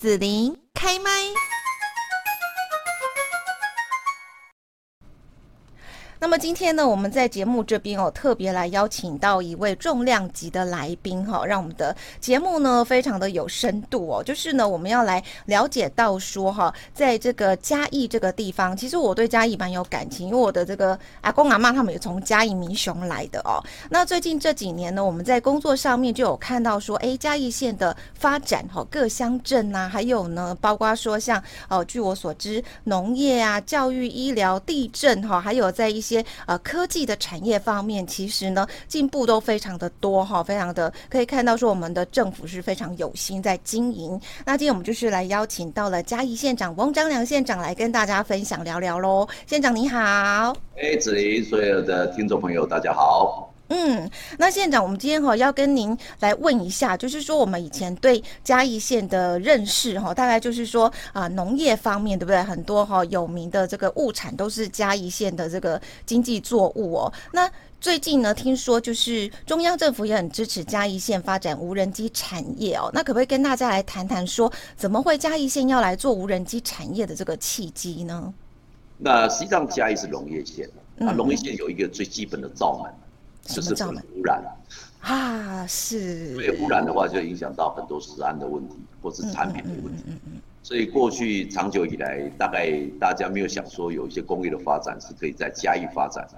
子琳开麦。那么今天呢，我们在节目这边哦，特别来邀请到一位重量级的来宾哈，让我们的节目呢非常的有深度哦。就是呢，我们要来了解到说哈，在这个嘉义这个地方，其实我对嘉义蛮有感情，因为我的这个阿公阿妈他们也从嘉义民雄来的哦。那最近这几年呢，我们在工作上面就有看到说，哎，嘉义县的发展哈，各乡镇呐，还有呢，包括说像哦，据我所知，农业啊、教育、医疗、地震哈，还有在一些些呃科技的产业方面，其实呢进步都非常的多哈，非常的可以看到说我们的政府是非常有心在经营。那今天我们就是来邀请到了嘉义县长翁章良县长来跟大家分享聊聊喽。县长你好，哎，子琳，所有的听众朋友大家好。嗯，那县长，我们今天哈要跟您来问一下，就是说我们以前对嘉义县的认识哈，大概就是说啊，农业方面对不对？很多哈有名的这个物产都是嘉义县的这个经济作物哦。那最近呢，听说就是中央政府也很支持嘉义县发展无人机产业哦。那可不可以跟大家来谈谈说，怎么会嘉义县要来做无人机产业的这个契机呢？那实际上嘉义是农业县，那农业县有一个最基本的造门。就是污染啊，是。所以污染的话，就影响到很多食安的问题，或是产品的问题。嗯嗯所以过去长久以来，大概大家没有想说有一些工业的发展是可以在嘉义发展。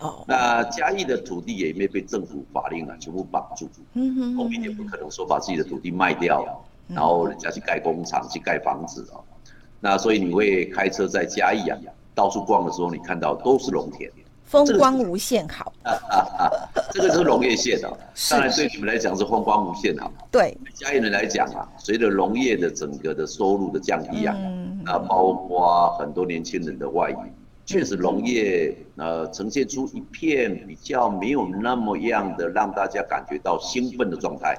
哦。那嘉义的土地也没被政府法令啊全部绑住。嗯哼。农民也不可能说把自己的土地卖掉，然后人家去盖工厂、去盖房子啊。那所以你会开车在嘉义啊，到处逛的时候，你看到都是农田。风光无限好，啊啊啊！这个是农业县的，当然对你们来讲是风光无限好。对嘉义人来讲啊，随着农业的整个的收入的降低啊，那包括很多年轻人的外移，确实农业呃呈现出一片比较没有那么样的让大家感觉到兴奋的状态，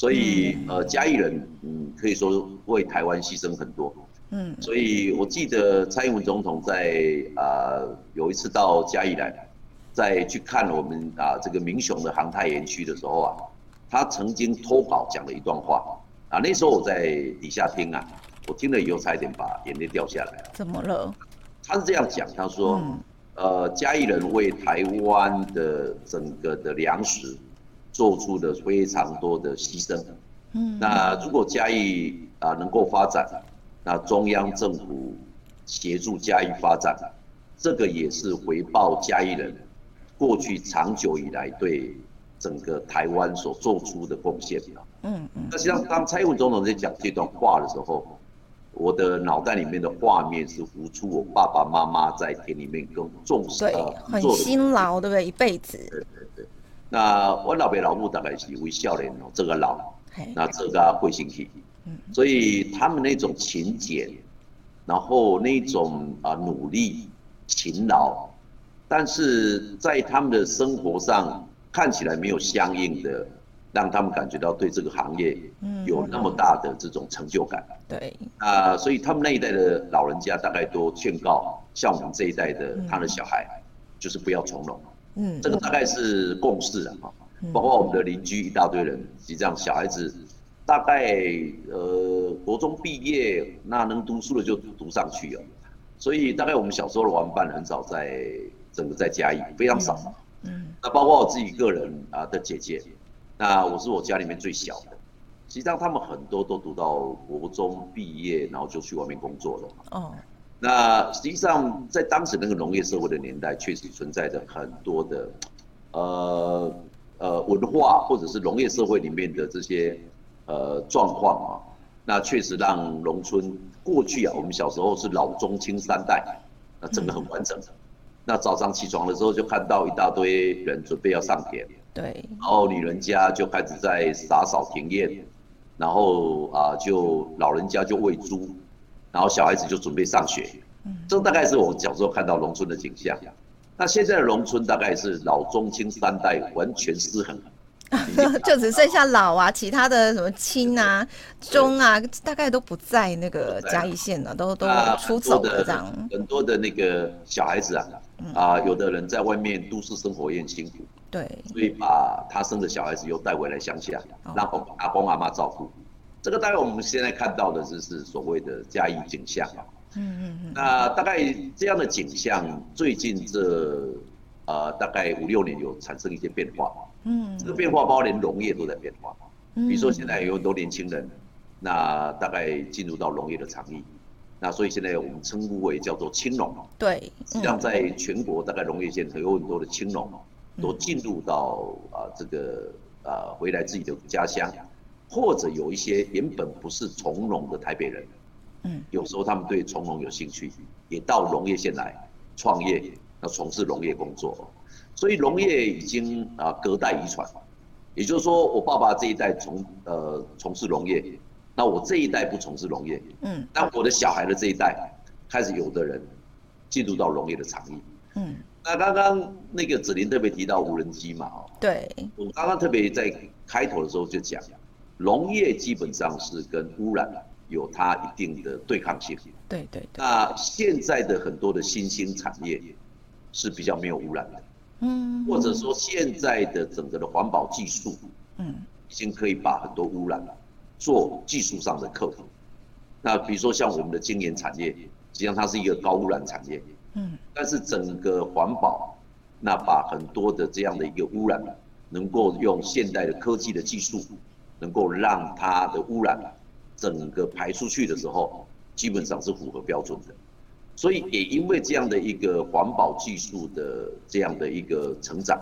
所以呃嘉义人嗯可以说为台湾牺牲很多。嗯，所以我记得蔡英文总统在啊、呃、有一次到嘉义来，在去看我们啊这个民雄的航太园区的时候啊，他曾经偷跑讲了一段话啊，那时候我在底下听啊，我听了以后差一点把眼泪掉下来了。怎么了？他是这样讲，他说，嗯、呃嘉义人为台湾的整个的粮食做出了非常多的牺牲。嗯，那如果嘉义啊能够发展。那中央政府协助嘉义发展，这个也是回报嘉义人过去长久以来对整个台湾所做出的贡献。嗯嗯。那实际上，当蔡英文总统在讲这段话的时候，我的脑袋里面的画面是浮出我爸爸妈妈在田里面耕种，对，很辛劳，对不对？一辈子。对对对。那我老爸老母大概是微笑脸哦，这个老，那这个会心体。所以他们那种勤俭，然后那种啊努力、勤劳，但是在他们的生活上看起来没有相应的，让他们感觉到对这个行业有那么大的这种成就感。对啊，所以他们那一代的老人家大概都劝告，像我们这一代的他的小孩，就是不要从农。嗯，这个大概是共识了哈。包括我们的邻居一大堆人，实际上小孩子。大概呃，国中毕业，那能读书的就读上去了。所以大概我们小时候的玩伴很少在整个在嘉义，非常少。嗯。那包括我自己个人啊的姐姐，那我是我家里面最小的。实际上他们很多都读到国中毕业，然后就去外面工作了。哦。那实际上在当时那个农业社会的年代，确实存在着很多的呃呃文化，或者是农业社会里面的这些。呃，状况啊，那确实让农村过去啊，我们小时候是老中青三代，那整个很完整。那早上起床的时候就看到一大堆人准备要上田，对，然后女人家就开始在洒扫田堰，然后啊，就老人家就喂猪，然后小孩子就准备上学。这大概是我小时候看到农村的景象。那现在的农村大概是老中青三代完全失衡。就只剩下老啊，其他的什么青啊、中啊，大概都不在那个嘉义县了，都都出走了这样。很多的那个小孩子啊，啊，有的人在外面都市生活也很辛苦，对，所以把他生的小孩子又带回来乡下，让阿公阿妈照顾。这个大概我们现在看到的就是所谓的嘉义景象啊。嗯嗯嗯。那大概这样的景象，最近这呃大概五六年有产生一些变化。嗯。这个变化包括连农业都在变化。嗯。比如说现在有很多年轻人，那大概进入到农业的场域。那所以现在我们称呼为叫做青农。对。实际上在全国大概农业县有很多的青农，都进入到啊这个啊回来自己的家乡。或者有一些原本不是从农的台北人，嗯，有时候他们对从农有兴趣，也到农业县来创业，要从事农业工作，所以农业已经啊隔代遗传，也就是说我爸爸这一代从呃从事农业，那我这一代不从事农业，嗯，但我的小孩的这一代开始有的人进入到农业的场域，嗯，那刚刚那个子林特别提到无人机嘛，哦，对，我刚刚特别在开头的时候就讲。农业基本上是跟污染有它一定的对抗性。对对。那现在的很多的新兴产业是比较没有污染的。嗯。或者说现在的整个的环保技术，嗯，已经可以把很多污染做技术上的克服。那比如说像我们的精研产业，实际上它是一个高污染产业。嗯。但是整个环保，那把很多的这样的一个污染，能够用现代的科技的技术。能够让它的污染整个排出去的时候，基本上是符合标准的。所以也因为这样的一个环保技术的这样的一个成长，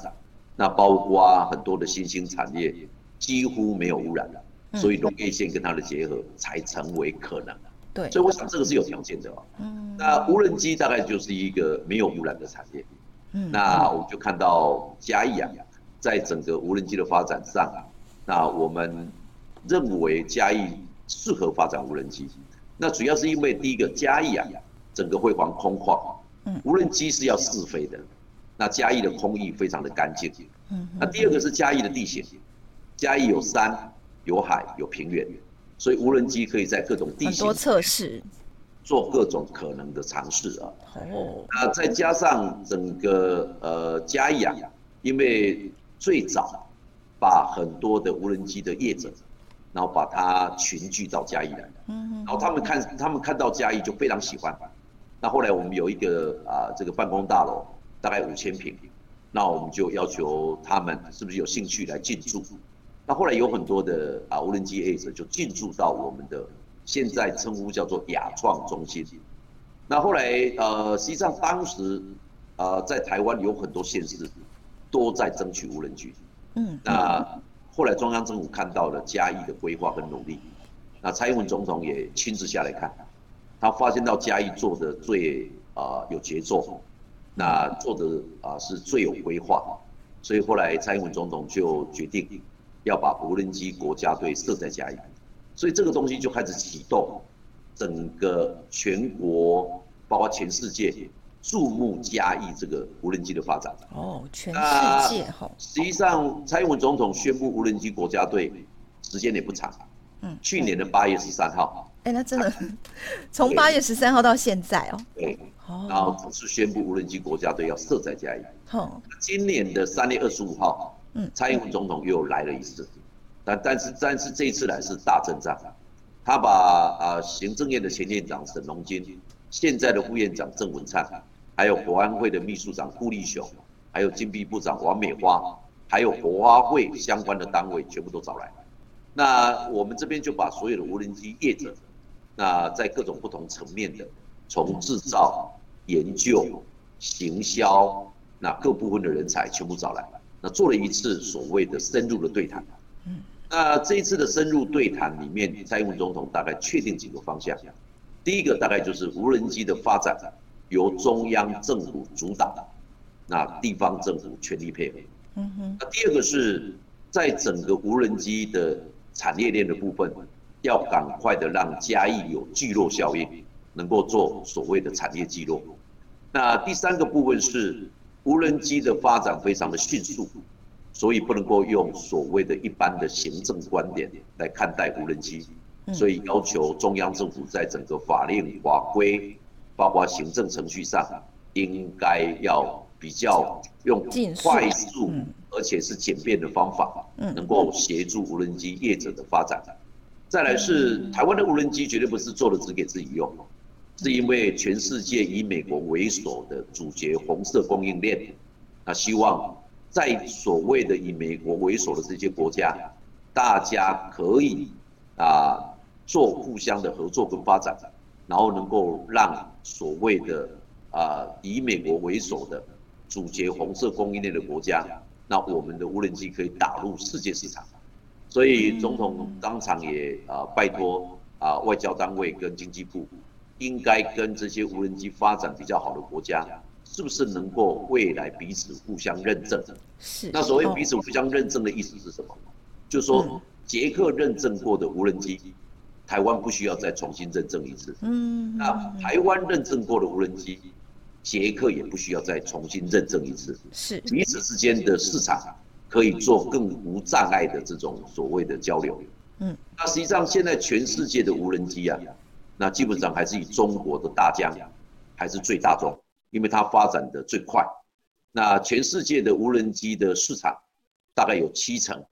那包括很多的新兴产业几乎没有污染了，所以农业线跟它的结合才成为可能。对，所以我想这个是有条件的哦。嗯。那无人机大概就是一个没有污染的产业。嗯。那我们就看到嘉义啊，在整个无人机的发展上。那我们认为嘉义适合发展无人机，那主要是因为第一个嘉义啊，整个辉煌空旷，无人机是要试飞的，那嘉义的空域非常的干净，那第二个是嘉义的地形，嘉义有山有海有平原，所以无人机可以在各种地形测试，做各种可能的尝试啊。哦，那再加上整个呃嘉义啊，因为最早。把很多的无人机的业者，然后把它群聚到嘉义来，然后他们看他们看到嘉义就非常喜欢。那后来我们有一个啊这个办公大楼，大概五千平，那我们就要求他们是不是有兴趣来进驻。那后来有很多的啊无人机业者就进驻到我们的现在称呼叫做亚创中心。那后来呃实际上当时呃在台湾有很多县市都在争取无人机。嗯，那后来中央政府看到了嘉义的规划跟努力，那蔡英文总统也亲自下来看，他发现到嘉义做的最啊有节奏，那做的啊是最有规划，所以后来蔡英文总统就决定要把无人机国家队设在嘉义，所以这个东西就开始启动整个全国，包括全世界。注目嘉义这个无人机的发展哦，全世界哈。实际上，蔡英文总统宣布无人机国家队时间也不长，嗯，去年的八月十三号。哎，那真的从八月十三号到现在哦。对，然后是宣布无人机国家队要设在嘉义。哦，今年的三月二十五号，嗯，蔡英文总统又来了一次，但但是但是这一次来是大阵仗，他把啊行政院的前院长沈荣津。现在的副院长郑文灿，还有国安会的秘书长顾立雄，还有经济部长王美花，还有国花会相关的单位全部都找来。那我们这边就把所有的无人机业者，那在各种不同层面的，从制造、研究、行销，那各部分的人才全部找来，那做了一次所谓的深入的对谈。那这一次的深入对谈里面，蔡英文总统大概确定几个方向。第一个大概就是无人机的发展由中央政府主导，那地方政府全力配合。嗯哼。那第二个是在整个无人机的产业链的部分，要赶快的让嘉义有聚落效应，能够做所谓的产业聚落。那第三个部分是无人机的发展非常的迅速，所以不能够用所谓的一般的行政观点来看待无人机。所以要求中央政府在整个法令法规，包括行政程序上，应该要比较用快速而且是简便的方法，能够协助无人机业者的发展。再来是台湾的无人机绝对不是做的只给自己用，是因为全世界以美国为首的主角红色供应链，那希望在所谓的以美国为首的这些国家，大家可以啊做互相的合作跟发展，然后能够让所谓的啊以美国为首的主角红色供应链的国家，那我们的无人机可以打入世界市场。所以总统当场也啊拜托啊外交单位跟经济部，应该跟这些无人机发展比较好的国家，是不是能够未来彼此互相认证？是。那所谓彼此互相认证的意思是什么？就是说，捷克认证过的无人机，台湾不需要再重新认证一次。嗯。那台湾认证过的无人机，捷克也不需要再重新认证一次。是。彼此之间的市场。可以做更无障碍的这种所谓的交流。嗯，那实际上现在全世界的无人机啊，那基本上还是以中国的大疆还是最大宗，因为它发展的最快。那全世界的无人机的市场大概有七成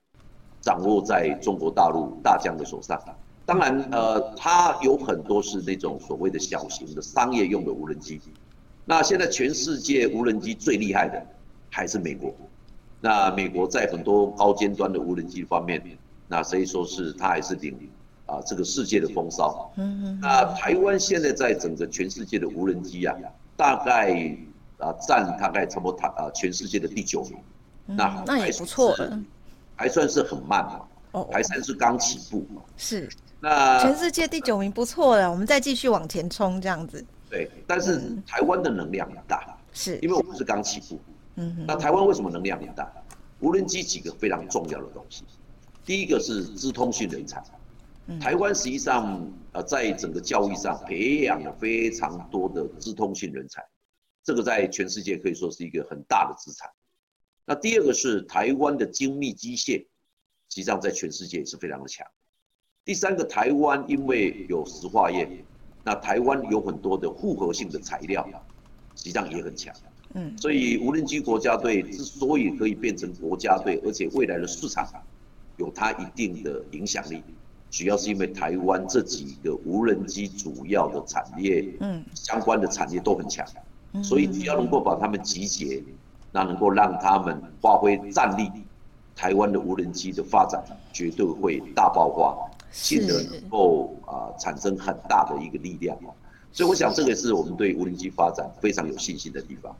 掌握在中国大陆大疆的手上。当然，呃，它有很多是那种所谓的小型的商业用的无人机。那现在全世界无人机最厉害的还是美国。那美国在很多高尖端的无人机方面，那所以说是它还是领啊这个世界的风骚。嗯，那台湾现在在整个全世界的无人机啊，大概啊占大概差不多它啊全世界的第九名。那那也不错，还算是很慢嘛。哦，还算是刚起步嘛。是。那全世界第九名不错了，我们再继续往前冲这样子。对，但是台湾的能量很大，是因为我们是刚起步。嗯，那台湾为什么能量很大？无人机几个非常重要的东西，第一个是资通讯人才。台湾实际上呃，在整个教育上培养了非常多的资通讯人才，这个在全世界可以说是一个很大的资产。那第二个是台湾的精密机械，实际上在全世界也是非常的强。第三个，台湾因为有石化业，那台湾有很多的复合性的材料，实际上也很强。嗯，所以无人机国家队之所以可以变成国家队，而且未来的市场有它一定的影响力，主要是因为台湾这几个无人机主要的产业，嗯，相关的产业都很强，所以只要能够把它们集结，那能够让他们发挥战力，台湾的无人机的发展绝对会大爆发，进而能够啊产生很大的一个力量。所以我想这个是我们对无人机发展非常有信心的地方。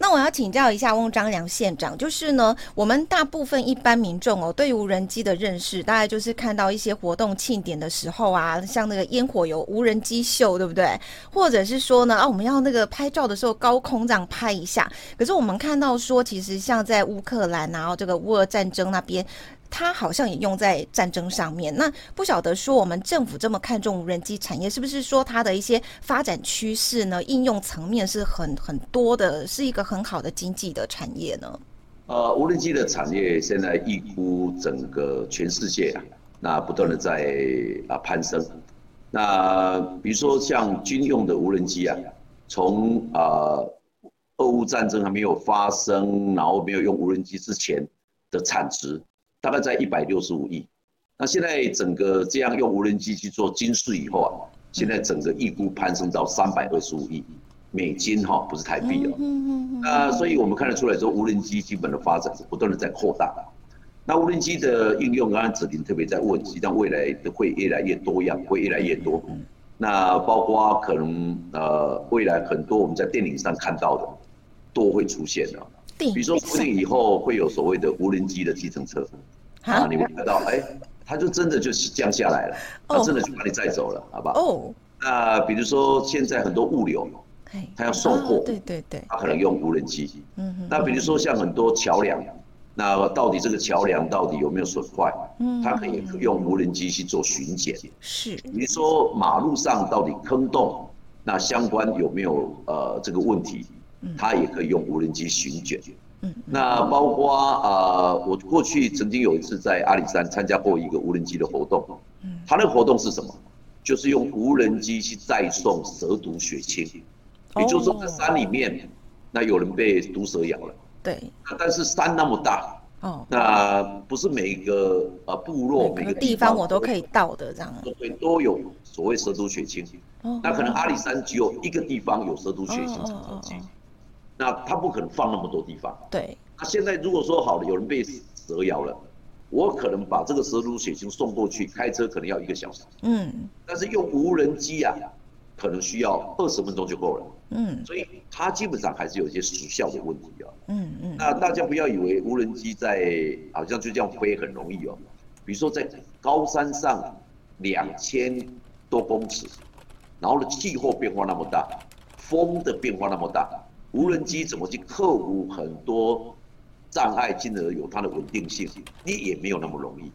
那我要请教一下翁章良县长，就是呢，我们大部分一般民众哦，对于无人机的认识，大概就是看到一些活动庆典的时候啊，像那个烟火有无人机秀，对不对？或者是说呢，啊，我们要那个拍照的时候高空这样拍一下。可是我们看到说，其实像在乌克兰，然后这个乌俄战争那边。它好像也用在战争上面，那不晓得说我们政府这么看重无人机产业，是不是说它的一些发展趋势呢？应用层面是很很多的，是一个很好的经济的产业呢？呃，无人机的产业现在预估整个全世界啊，那不断的在啊攀升。那比如说像军用的无人机啊，从啊俄乌战争还没有发生，然后没有用无人机之前的产值。大概在一百六十五亿，那现在整个这样用无人机去做精试以后啊，现在整个预估攀升到三百二十五亿美金哈，不是台币哦。那所以我们看得出来说，无人机基本的发展是不断的在扩大。那无人机的应用，刚刚子林特别在问，实际上未来的会越来越多样，会越来越多。那包括可能呃，未来很多我们在电影上看到的都会出现的。比如说，说不定以后会有所谓的无人机的计程车，啊，你会看到，哎，它就真的就降下来了，它真的就把你载走了，好不好？哦。那比如说现在很多物流，它要送货，对对对，它可能用无人机。嗯。那比如说像很多桥梁，那到底这个桥梁到底有没有损坏？嗯。它可以用无人机去做巡检。是。比如说马路上到底坑洞，那相关有没有呃这个问题？它也可以用无人机巡检，嗯，那包括啊，我过去曾经有一次在阿里山参加过一个无人机的活动，嗯，它那个活动是什么？就是用无人机去载送蛇毒血清，也就是说在山里面，那有人被毒蛇咬了，对，那但是山那么大，哦，那不是每一个呃部落每个地方我都可以到的这样。对，都有所谓蛇毒血清。哦。那可能阿里山只有一个地方有蛇毒血清那他不可能放那么多地方。对。那现在如果说好了，有人被蛇咬了，我可能把这个蛇毒血清送过去，开车可能要一个小时。嗯。但是用无人机啊，可能需要二十分钟就够了。嗯。所以它基本上还是有一些时效的问题啊。嗯嗯。那大家不要以为无人机在好像就这样飞很容易哦。比如说在高山上两千多公尺，然后呢气候变化那么大，风的变化那么大，无人机怎么去克服很多障碍，进而有它的稳定性，你也没有那么容易。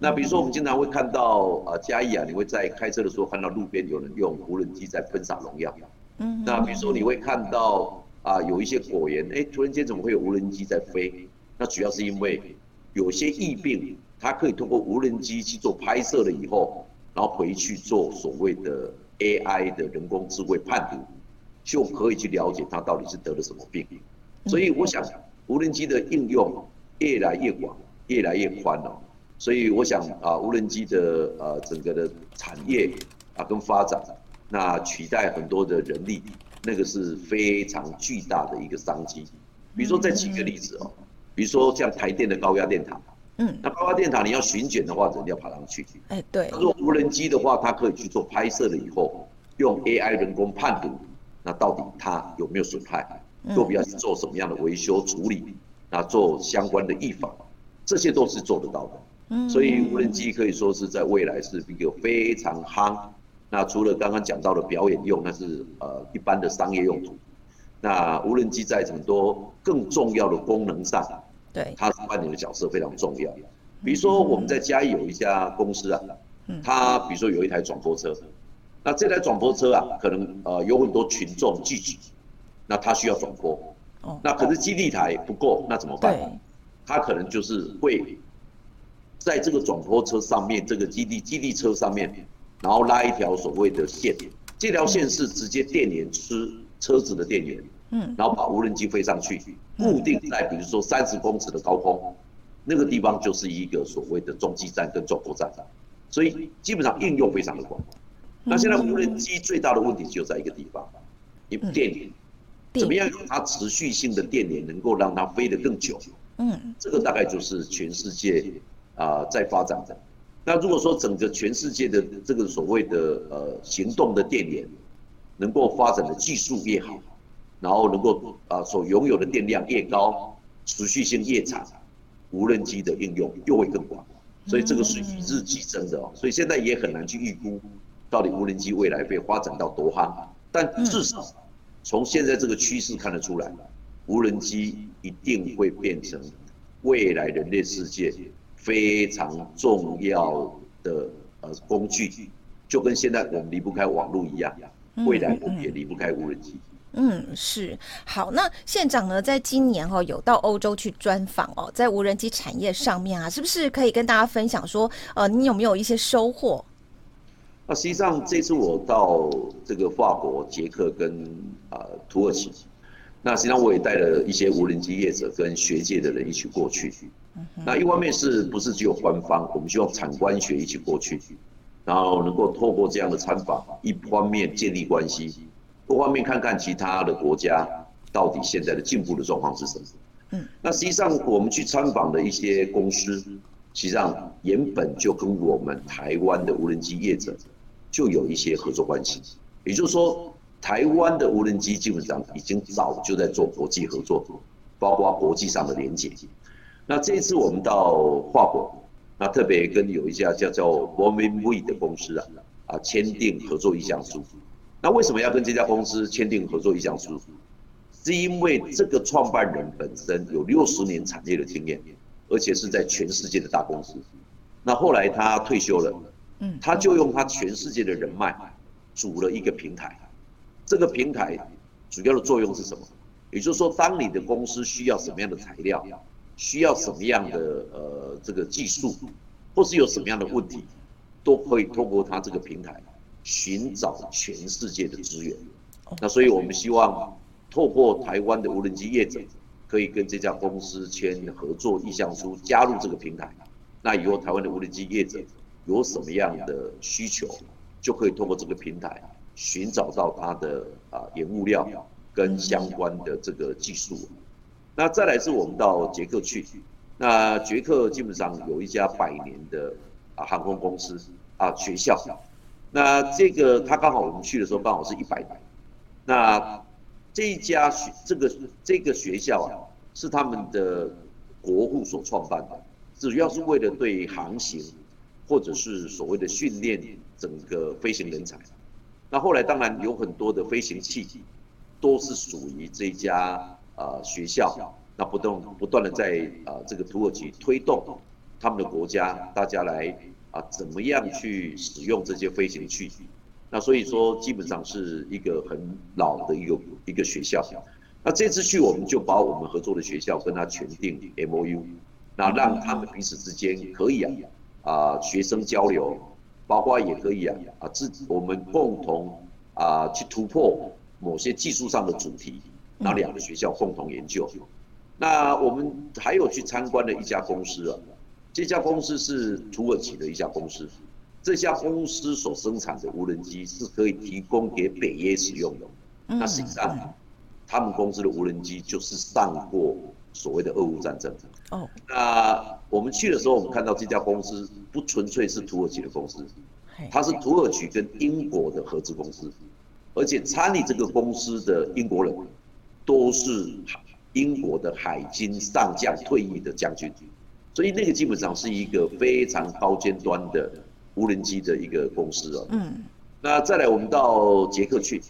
那比如说我们经常会看到呃嘉义啊，你会在开车的时候看到路边有人用无人机在喷洒农药。嗯。那比如说你会看到啊有一些果园，哎突然间怎么会有无人机在飞？那主要是因为有些疫病，它可以通过无人机去做拍摄了以后，然后回去做所谓的 AI 的人工智慧判读，就可以去了解他到底是得了什么病。所以我想。无人机的应用越来越广，越来越宽了，所以我想啊，无人机的呃整个的产业啊跟发展，那取代很多的人力，那个是非常巨大的一个商机。比如说再举个例子哦，比如说像台电的高压电塔，嗯，那高压电塔你要巡检的话，人要爬上去，哎，对。如果无人机的话，它可以去做拍摄了以后，用 AI 人工判读，那到底它有没有损害？都必要去做什么样的维修处理，那做相关的预防，这些都是做得到的。嗯，所以无人机可以说是在未来是一个非常夯。那除了刚刚讲到的表演用，那是呃一般的商业用途。那无人机在很多更重要的功能上，对，它扮演的角色非常重要。比如说我们在嘉义有一家公司啊，它比如说有一台转播车，那这台转播车啊，可能呃有很多群众聚集。那他需要转播，那可是基地台不够，那怎么办？他可能就是会在这个转播车上面，这个基地基地车上面，然后拉一条所谓的线，这条线是直接电源吃车子的电源，嗯，然后把无人机飞上去，固定在比如说三十公尺的高空，那个地方就是一个所谓的中继站跟转播站，所以基本上应用非常的广。那现在无人机最大的问题就在一个地方，因为电源。怎么样有它持续性的电源，能够让它飞得更久？嗯，这个大概就是全世界啊在发展的。那如果说整个全世界的这个所谓的呃行动的电源，能够发展的技术越好，然后能够啊所拥有的电量越高，持续性越长，无人机的应用又会更广。所以这个是与日俱增的哦。所以现在也很难去预估到底无人机未来会发展到多夯，但至少。从现在这个趋势看得出来，无人机一定会变成未来人类世界非常重要的呃工具，就跟现在我们离不开网络一样，未来我们也离不开无人机。嗯，是。好，那县长呢，在今年哦有到欧洲去专访哦，在无人机产业上面啊，是不是可以跟大家分享说，呃，你有没有一些收获？那实际上这次我到这个法国、捷克跟啊土耳其，那实际上我也带了一些无人机业者跟学界的人一起过去。那一方面是不是只有官方，我们希望产官学一起过去，然后能够透过这样的参访，一方面建立关系，多方面看看其他的国家到底现在的进步的状况是什么。嗯，那实际上我们去参访的一些公司，实际上原本就跟我们台湾的无人机业者。就有一些合作关系，也就是说，台湾的无人机基本上已经早就在做国际合作，包括国际上的连接。那这一次我们到法国，那特别跟有一家叫叫 Boeing 的公司啊啊签订合作意向书。那为什么要跟这家公司签订合作意向书？是因为这个创办人本身有六十年产业的经验，而且是在全世界的大公司。那后来他退休了。嗯，他就用他全世界的人脉，组了一个平台。这个平台主要的作用是什么？也就是说，当你的公司需要什么样的材料，需要什么样的呃这个技术，或是有什么样的问题，都可以透过他这个平台寻找全世界的资源。那所以我们希望透过台湾的无人机业者，可以跟这家公司签合作意向书，加入这个平台。那以后台湾的无人机业者有什么样的需求，就可以通过这个平台寻找到它的啊原物料跟相关的这个技术。那再来是我们到捷克去，那捷克基本上有一家百年的啊航空公司啊学校。那这个他刚好我们去的时候刚好是一百年。那这一家学这个这个学校啊，是他们的国父所创办的，主要是为了对航行或者是所谓的训练整个飞行人才。那后来当然有很多的飞行器都是属于这家呃学校，那不断不断的在呃这个土耳其推动他们的国家，大家来。啊，怎么样去使用这些飞行器？那所以说，基本上是一个很老的一个一个学校。那这次去，我们就把我们合作的学校跟他签订 MOU，那让他们彼此之间可以啊啊学生交流，包括也可以啊啊自我们共同啊去突破某些技术上的主题，那两个学校共同研究。那我们还有去参观了一家公司啊。这家公司是土耳其的一家公司，这家公司所生产的无人机是可以提供给北约使用的。那实际上，他们公司的无人机就是上过所谓的俄乌战争。哦，那我们去的时候，我们看到这家公司不纯粹是土耳其的公司，它是土耳其跟英国的合资公司，而且参与这个公司的英国人都是英国的海军上将退役的将军。所以那个基本上是一个非常高尖端的无人机的一个公司哦。嗯。那再来，我们到捷克去，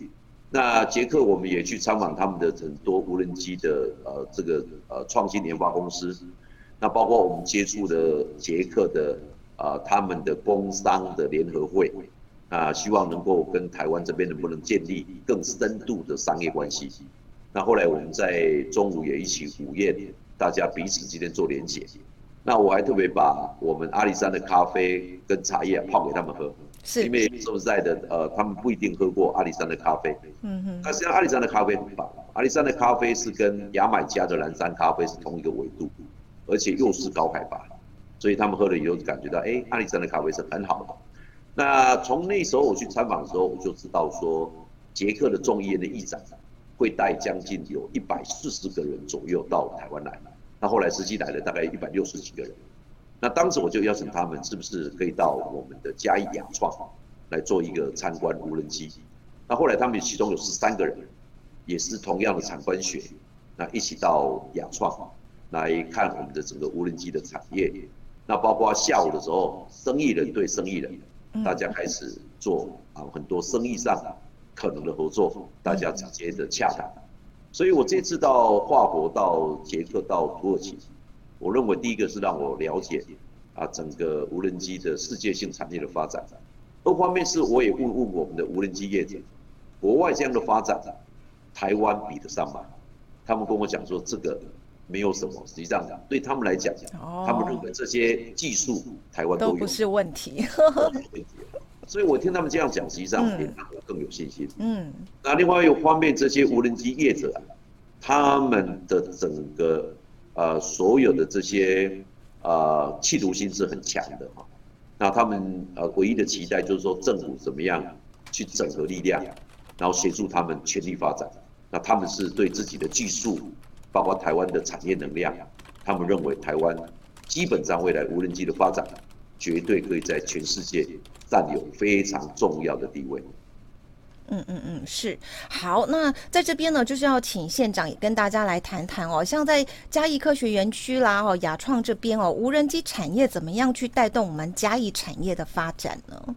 那捷克我们也去参访他们的很多无人机的呃这个呃创新研发公司。那包括我们接触的捷克的啊他们的工商的联合会啊，希望能够跟台湾这边能不能建立更深度的商业关系。那后来我们在中午也一起午宴，大家彼此之间做连结。那我还特别把我们阿里山的咖啡跟茶叶泡给他们喝，是，因为说实在的，呃，他们不一定喝过阿里山的咖啡。嗯哼。那实际上阿里山的咖啡很棒，阿里山的咖啡是跟牙买加的蓝山咖啡是同一个纬度，而且又是高海拔，所以他们喝了以后就感觉到，哎，阿里山的咖啡是很好的。那从那时候我去参访的时候，我就知道说，捷克的众议院的议长会带将近有一百四十个人左右到台湾来。那后来实际来了大概一百六十几个人，那当时我就邀请他们，是不是可以到我们的嘉义雅创来做一个参观无人机？那后来他们其中有十三个人，也是同样的参观学，那一起到雅创来看我们的整个无人机的产业。那包括下午的时候，生意人对生意人，大家开始做啊很多生意上可能的合作，大家直接的洽谈。所以我这次到法国、到捷克、到土耳其，我认为第一个是让我了解啊整个无人机的世界性产业的发展。二方面是我也问问我们的无人机业者，国外这样的发展，台湾比得上吗？他们跟我讲说这个没有什么，实际上对他们来讲，他们认为这些技术台湾都不是问题。所以我听他们这样讲，实际上也让我更有信心。嗯，那另外一方面，这些无人机业者啊，他们的整个呃所有的这些呃企图心是很强的哈。那他们呃唯一的期待就是说政府怎么样去整合力量，然后协助他们全力发展。那他们是对自己的技术，包括台湾的产业能量，他们认为台湾基本上未来无人机的发展，绝对可以在全世界。占有非常重要的地位。嗯嗯嗯，是好。那在这边呢，就是要请县长也跟大家来谈谈哦。像在嘉义科学园区啦，哦，雅创这边哦，无人机产业怎么样去带动我们嘉义产业的发展呢？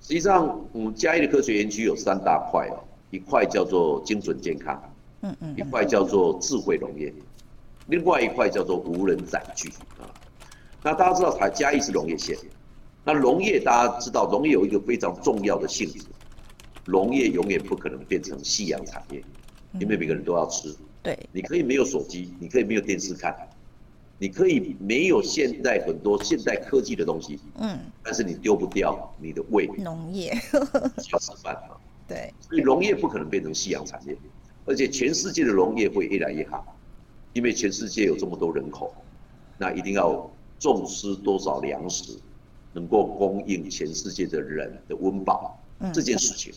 实际上，我们嘉义的科学园区有三大块哦，一块叫做精准健康，嗯嗯，一块叫做智慧农业，另外一块叫做无人载具啊。那大家知道，台嘉义是农业县。那农业大家知道，农业有一个非常重要的性质，农业永远不可能变成夕阳产业，因为每个人都要吃。对，你可以没有手机，你可以没有电视看，你可以没有现代很多现代科技的东西，嗯，但是你丢不掉你的胃。农业要吃饭嘛。对，所以农业不可能变成夕阳产业，而且全世界的农业会越来越好。因为全世界有这么多人口，那一定要种植多少粮食，能够供应全世界的人的温饱这件事情。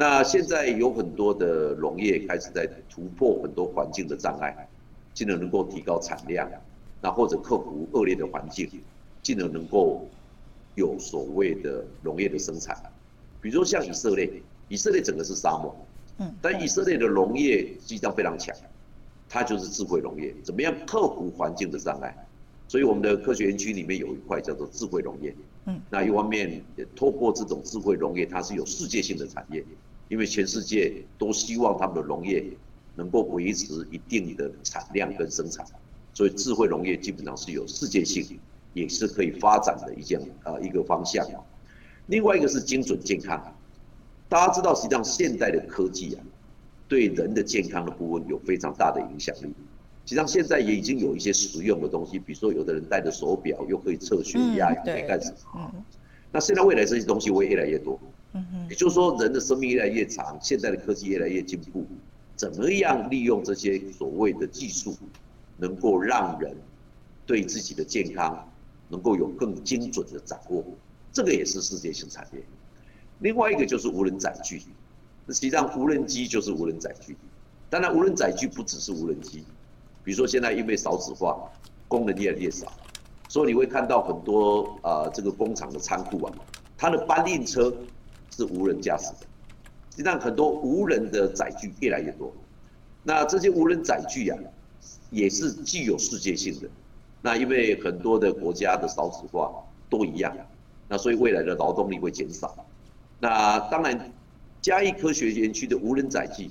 那现在有很多的农业开始在突破很多环境的障碍，进而能够提高产量，那或者克服恶劣的环境，进而能够有所谓的农业的生产。比如说像以色列，以色列整个是沙漠，嗯，但以色列的农业实际上非常强，它就是智慧农业，怎么样克服环境的障碍？所以我们的科学园区里面有一块叫做智慧农业，嗯，那一方面也透过这种智慧农业，它是有世界性的产业。因为全世界都希望他们的农业能够维持一定的产量跟生产，所以智慧农业基本上是有世界性，也是可以发展的一件呃一个方向。另外一个是精准健康，大家知道实际上现代的科技啊，对人的健康的部分有非常大的影响力。实际上现在也已经有一些实用的东西，比如说有的人戴着手表又可以测血压，又可以干什么？那现在未来这些东西会越来越多。也就是说，人的生命越来越长，现在的科技越来越进步，怎么样利用这些所谓的技术，能够让人对自己的健康能够有更精准的掌握，这个也是世界性产业。另外一个就是无人载具，实际上无人机就是无人载具。当然，无人载具不只是无人机，比如说现在因为少子化，工人越来越少，所以你会看到很多啊，这个工厂的仓库啊，它的搬运车。是无人驾驶的，实际上很多无人的载具越来越多。那这些无人载具啊，也是具有世界性的。那因为很多的国家的少子化都一样，那所以未来的劳动力会减少。那当然，嘉义科学园区的无人载具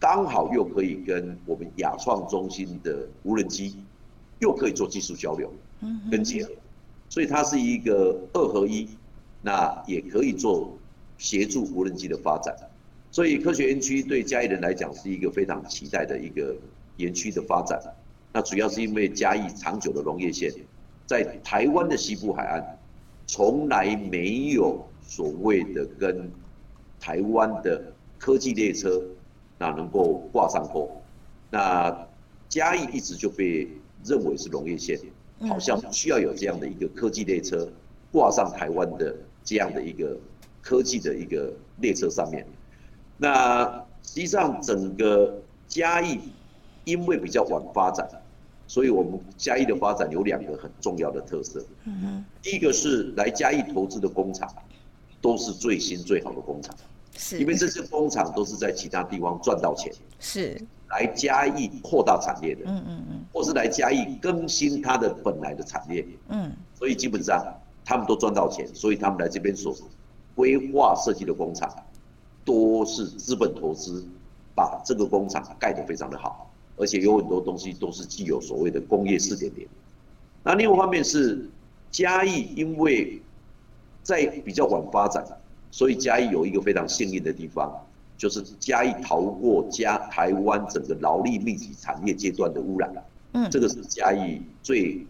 刚好又可以跟我们亚创中心的无人机又可以做技术交流跟结合，所以它是一个二合一，那也可以做。协助无人机的发展，所以科学园区对嘉义人来讲是一个非常期待的一个园区的发展。那主要是因为嘉义长久的农业线，在台湾的西部海岸，从来没有所谓的跟台湾的科技列车那能够挂上钩。那嘉义一直就被认为是农业线，好像需要有这样的一个科技列车挂上台湾的这样的一个。科技的一个列车上面，那实际上整个嘉义因为比较晚发展，所以我们嘉义的发展有两个很重要的特色。嗯，第一个是来嘉义投资的工厂，都是最新最好的工厂，是，因为这些工厂都是在其他地方赚到钱，是来嘉义扩大产业的。嗯嗯嗯，或是来嘉义更新它的本来的产业。嗯，所以基本上他们都赚到钱，所以他们来这边所。规划设计的工厂，都是资本投资，把这个工厂盖得非常的好，而且有很多东西都是具有所谓的工业四点零。那另外一方面是嘉义，因为在比较晚发展，所以嘉义有一个非常幸运的地方，就是嘉义逃过加台湾整个劳力密集产业阶段的污染。嗯，这个是嘉义最。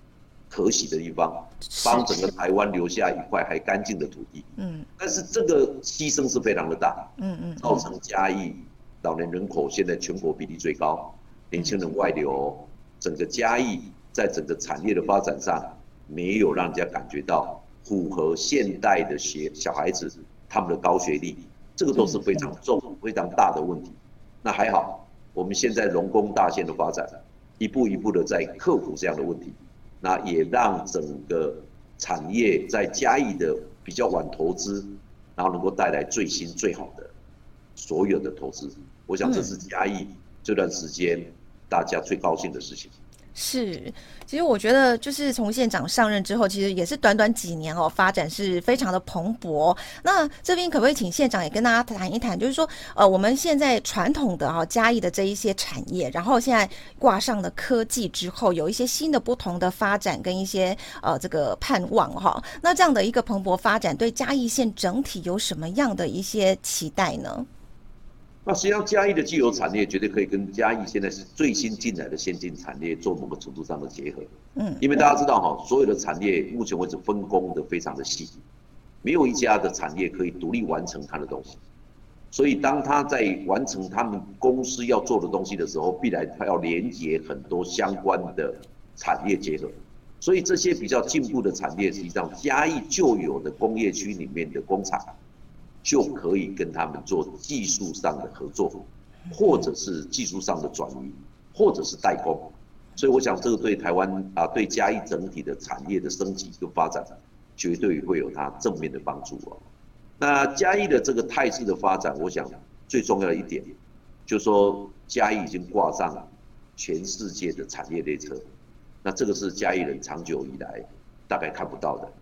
可喜的地方，帮整个台湾留下一块还干净的土地。嗯，但是这个牺牲是非常的大。嗯嗯，造成嘉义老年人口现在全国比例最高，年轻人外流，整个嘉义在整个产业的发展上，没有让人家感觉到符合现代的学小孩子他们的高学历，这个都是非常重、非常大的问题。那还好，我们现在龙工大县的发展，一步一步的在克服这样的问题。那也让整个产业在嘉义的比较晚投资，然后能够带来最新最好的所有的投资，我想这是嘉义这段时间大家最高兴的事情。是，其实我觉得就是从县长上任之后，其实也是短短几年哦，发展是非常的蓬勃。那这边可不可以请县长也跟大家谈一谈，就是说，呃，我们现在传统的哈嘉义的这一些产业，然后现在挂上了科技之后，有一些新的不同的发展跟一些呃这个盼望哈。那这样的一个蓬勃发展，对嘉义县整体有什么样的一些期待呢？那实际上，嘉义的既有产业绝对可以跟嘉义现在是最新进来的先进产业做某个程度上的结合。嗯，因为大家知道哈，所有的产业目前为止分工的非常的细，没有一家的产业可以独立完成它的东西。所以当他在完成他们公司要做的东西的时候，必然他要连接很多相关的产业结合。所以这些比较进步的产业，实际上嘉义旧有的工业区里面的工厂，就可以跟他们做技术上的合作，或者是技术上的转移，或者是代工。所以我想，这个对台湾啊，对嘉义整体的产业的升级跟发展，绝对会有它正面的帮助哦。那嘉义的这个态势的发展，我想最重要的一点，就是说嘉义已经挂上全世界的产业列车，那这个是嘉义人长久以来大概看不到的。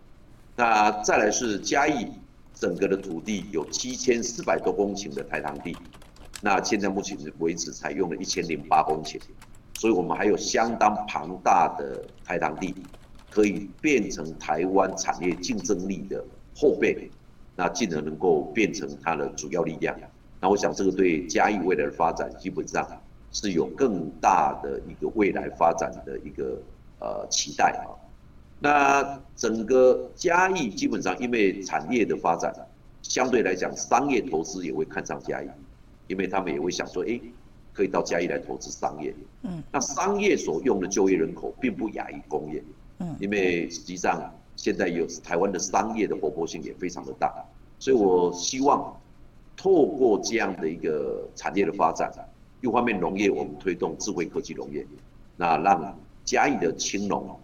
那再来是嘉义整个的土地有七千四百多公顷的台糖地，那现在目前为止采用了一千零八公顷。所以我们还有相当庞大的台糖地，可以变成台湾产业竞争力的后备，那进而能够变成它的主要力量。那我想这个对嘉义未来的发展，基本上是有更大的一个未来发展的一个呃期待啊。那整个嘉义基本上因为产业的发展，相对来讲商业投资也会看上嘉义，因为他们也会想说，哎。可以到嘉义来投资商业，嗯，那商业所用的就业人口并不亚于工业，嗯，因为实际上现在有台湾的商业的活泼性也非常的大，所以我希望透过这样的一个产业的发展，一方面农业我们推动智慧科技农业，那让嘉义的青农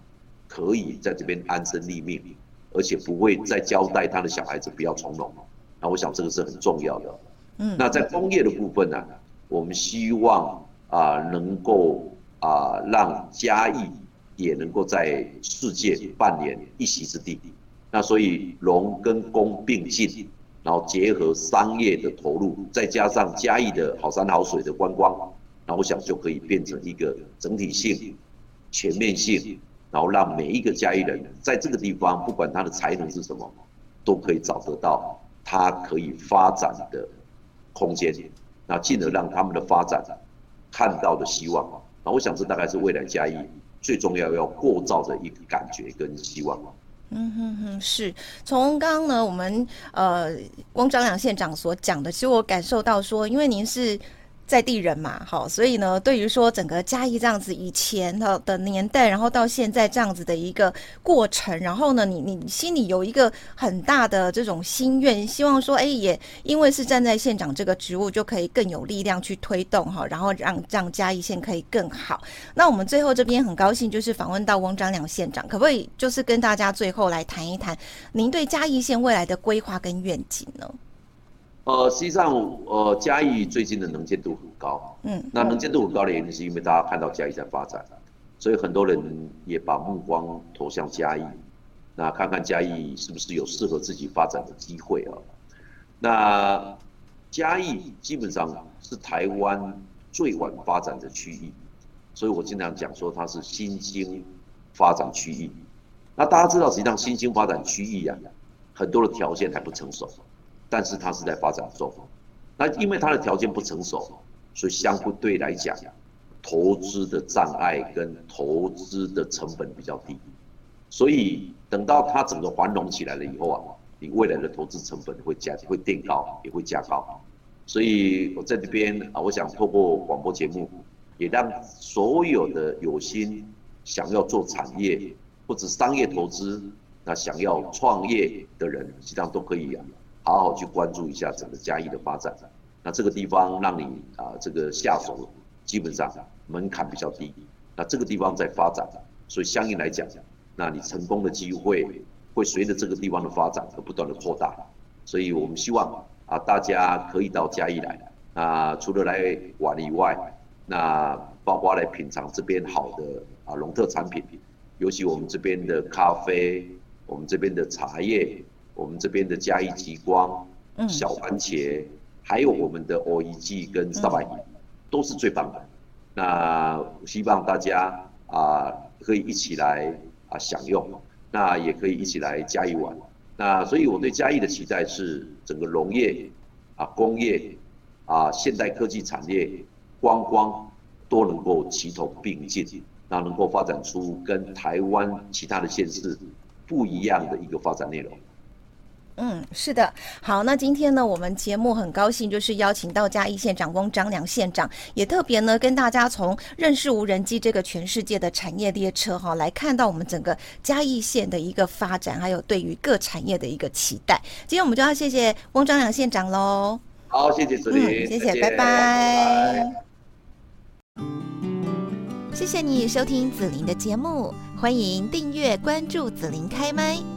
可以在这边安身立命，而且不会再交代他的小孩子不要从农，那我想这个是很重要的，嗯，那在工业的部分呢？我们希望啊，能够啊，让嘉义也能够在世界扮演一席之地。那所以农跟工并进，然后结合商业的投入，再加上嘉义的好山好水的观光，那我想就可以变成一个整体性、全面性，然后让每一个嘉义人在这个地方，不管他的才能是什么，都可以找得到他可以发展的空间。那进而让他们的发展看到的希望，那我想这大概是未来嘉义最重要要构造的一个感觉跟希望。嗯哼哼，是从刚刚呢，我们呃翁章良县长所讲的，其实我感受到说，因为您是。在地人嘛，好，所以呢，对于说整个嘉义这样子以前的的年代，然后到现在这样子的一个过程，然后呢，你你心里有一个很大的这种心愿，希望说，哎，也因为是站在县长这个职务，就可以更有力量去推动哈，然后让让嘉义县可以更好。那我们最后这边很高兴，就是访问到翁章良县长，可不可以就是跟大家最后来谈一谈您对嘉义县未来的规划跟愿景呢？呃，实际上，呃，嘉义最近的能见度很高。嗯，那能见度很高的原因是因为大家看到嘉义在发展，所以很多人也把目光投向嘉义，那看看嘉义是不是有适合自己发展的机会啊？那嘉义基本上是台湾最晚发展的区域，所以我经常讲说它是新兴发展区域。那大家知道，实际上新兴发展区域啊，很多的条件还不成熟。但是它是在发展中，那因为它的条件不成熟，所以相对来讲，投资的障碍跟投资的成本比较低，所以等到它整个繁荣起来了以后啊，你未来的投资成本会加会垫高，也会加高。所以我在这边啊，我想透过广播节目，也让所有的有心想要做产业或者商业投资，那想要创业的人，实际上都可以啊。好好去关注一下整个嘉义的发展，那这个地方让你啊这个下手基本上门槛比较低，那这个地方在发展，所以相应来讲，那你成功的机会会随着这个地方的发展而不断的扩大，所以我们希望啊大家可以到嘉义来，那除了来玩以外，那包括来品尝这边好的啊农特产品，尤其我们这边的咖啡，我们这边的茶叶。我们这边的嘉义极光、小番茄，还有我们的 O E G 跟萨巴鱼，都是最棒的。那希望大家啊可以一起来啊享用，那也可以一起来嘉义玩。那所以我对嘉义的期待是，整个农业啊、工业啊、现代科技产业、观光都能够齐头并进，那能够发展出跟台湾其他的县市不一样的一个发展内容。嗯，是的。好，那今天呢，我们节目很高兴，就是邀请到嘉义县长翁张良县长，也特别呢跟大家从认识无人机这个全世界的产业列车哈，来看到我们整个嘉义县的一个发展，还有对于各产业的一个期待。今天我们就要谢谢翁张良县长喽。好，谢谢子琳，嗯，谢谢，拜拜。拜拜。谢谢你收听子琳的节目，欢迎订阅关注子琳开麦。